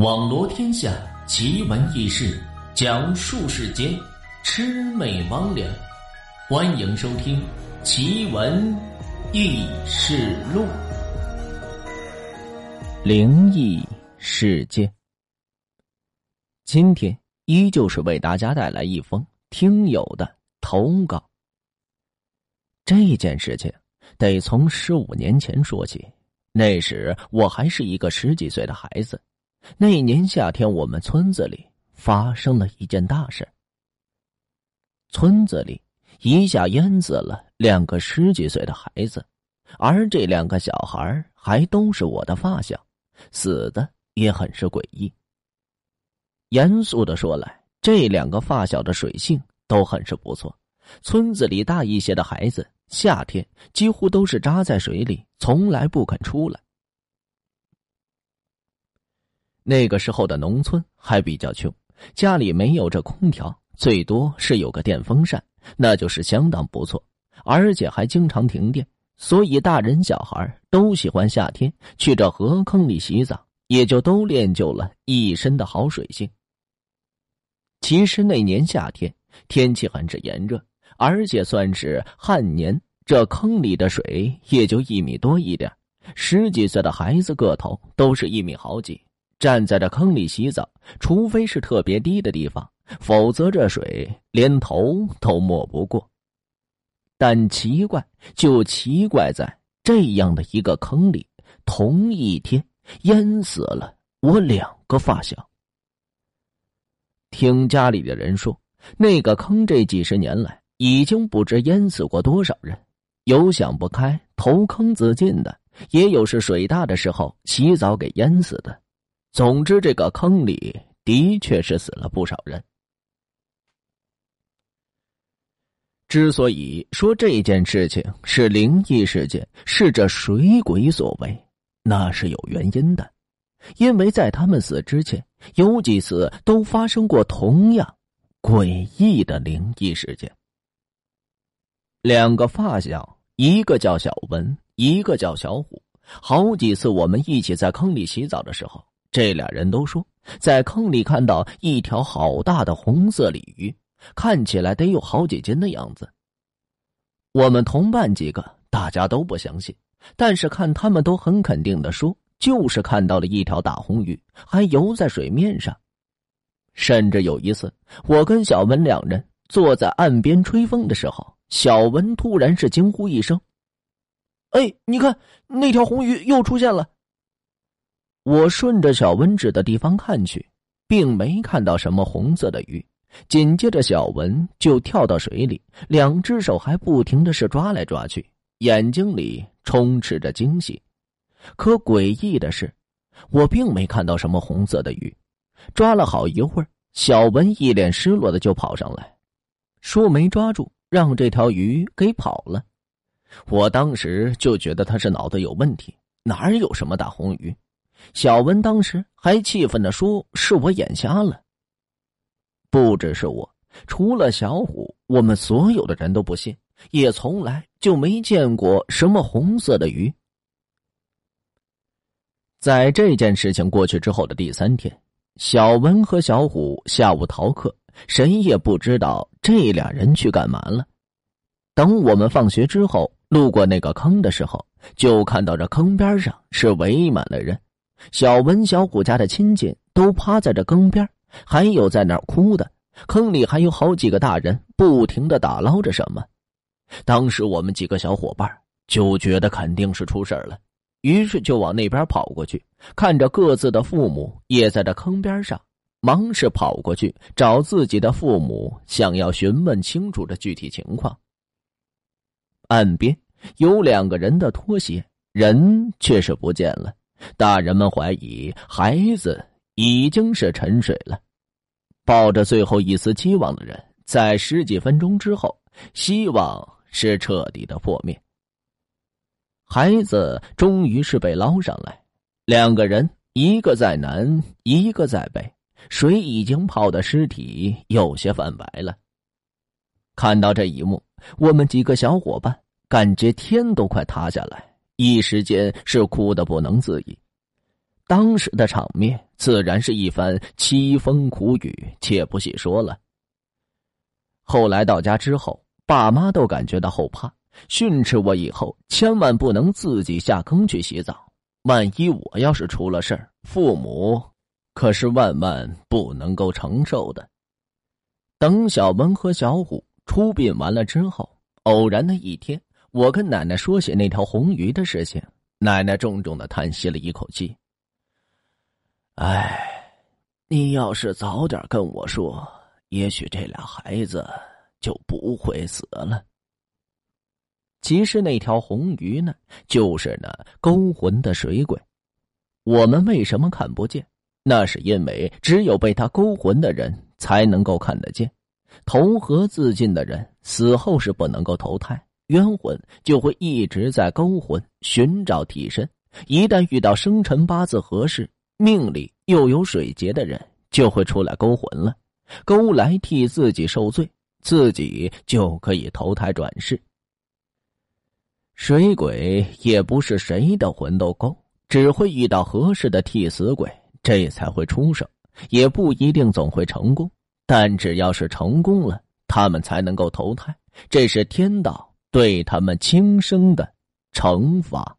网罗天下奇闻异事，讲述世间魑魅魍魉。欢迎收听《奇闻异事录》。灵异事件，今天依旧是为大家带来一封听友的投稿。这件事情得从十五年前说起，那时我还是一个十几岁的孩子。那年夏天，我们村子里发生了一件大事。村子里一下淹死了两个十几岁的孩子，而这两个小孩还都是我的发小，死的也很是诡异。严肃的说来，这两个发小的水性都很是不错。村子里大一些的孩子，夏天几乎都是扎在水里，从来不肯出来。那个时候的农村还比较穷，家里没有这空调，最多是有个电风扇，那就是相当不错，而且还经常停电，所以大人小孩都喜欢夏天去这河坑里洗澡，也就都练就了一身的好水性。其实那年夏天天气很是炎热，而且算是旱年，这坑里的水也就一米多一点，十几岁的孩子个头都是一米好几。站在这坑里洗澡，除非是特别低的地方，否则这水连头都没不过。但奇怪就奇怪在这样的一个坑里，同一天淹死了我两个发小。听家里的人说，那个坑这几十年来已经不知淹死过多少人，有想不开投坑自尽的，也有是水大的时候洗澡给淹死的。总之，这个坑里的确是死了不少人。之所以说这件事情是灵异事件，是这水鬼所为，那是有原因的，因为在他们死之前，有几次都发生过同样诡异的灵异事件。两个发小，一个叫小文，一个叫小虎，好几次我们一起在坑里洗澡的时候。这俩人都说，在坑里看到一条好大的红色鲤鱼，看起来得有好几斤的样子。我们同伴几个大家都不相信，但是看他们都很肯定的说，就是看到了一条大红鱼，还游在水面上。甚至有一次，我跟小文两人坐在岸边吹风的时候，小文突然是惊呼一声：“哎，你看那条红鱼又出现了！”我顺着小文指的地方看去，并没看到什么红色的鱼。紧接着，小文就跳到水里，两只手还不停的是抓来抓去，眼睛里充斥着惊喜。可诡异的是，我并没看到什么红色的鱼。抓了好一会儿，小文一脸失落的就跑上来，说没抓住，让这条鱼给跑了。我当时就觉得他是脑子有问题，哪有什么大红鱼？小文当时还气愤的说：“是我眼瞎了。”不只是我，除了小虎，我们所有的人都不信，也从来就没见过什么红色的鱼。在这件事情过去之后的第三天，小文和小虎下午逃课，谁也不知道这俩人去干嘛了。等我们放学之后，路过那个坑的时候，就看到这坑边上是围满了人。小文、小虎家的亲戚都趴在这坑边，还有在那哭的。坑里还有好几个大人不停的打捞着什么。当时我们几个小伙伴就觉得肯定是出事了，于是就往那边跑过去，看着各自的父母也在这坑边上，忙是跑过去找自己的父母，想要询问清楚这具体情况。岸边有两个人的拖鞋，人却是不见了。大人们怀疑孩子已经是沉水了，抱着最后一丝希望的人，在十几分钟之后，希望是彻底的破灭。孩子终于是被捞上来，两个人，一个在南，一个在北，水已经泡的尸体有些泛白了。看到这一幕，我们几个小伙伴感觉天都快塌下来。一时间是哭得不能自已，当时的场面自然是一番凄风苦雨，且不细说了。后来到家之后，爸妈都感觉到后怕，训斥我以后千万不能自己下坑去洗澡，万一我要是出了事儿，父母可是万万不能够承受的。等小文和小虎出殡完了之后，偶然的一天，我跟奶奶说起那条红鱼的事情，奶奶重重的叹息了一口气。哎，你要是早点跟我说，也许这俩孩子就不会死了。其实那条红鱼呢，就是那勾魂的水鬼。我们为什么看不见？那是因为只有被他勾魂的人才能够看得见。投河自尽的人死后是不能够投胎，冤魂就会一直在勾魂，寻找替身。一旦遇到生辰八字合适。命里又有水劫的人，就会出来勾魂了，勾来替自己受罪，自己就可以投胎转世。水鬼也不是谁的魂都勾，只会遇到合适的替死鬼，这才会出生，也不一定总会成功。但只要是成功了，他们才能够投胎，这是天道对他们轻生的惩罚。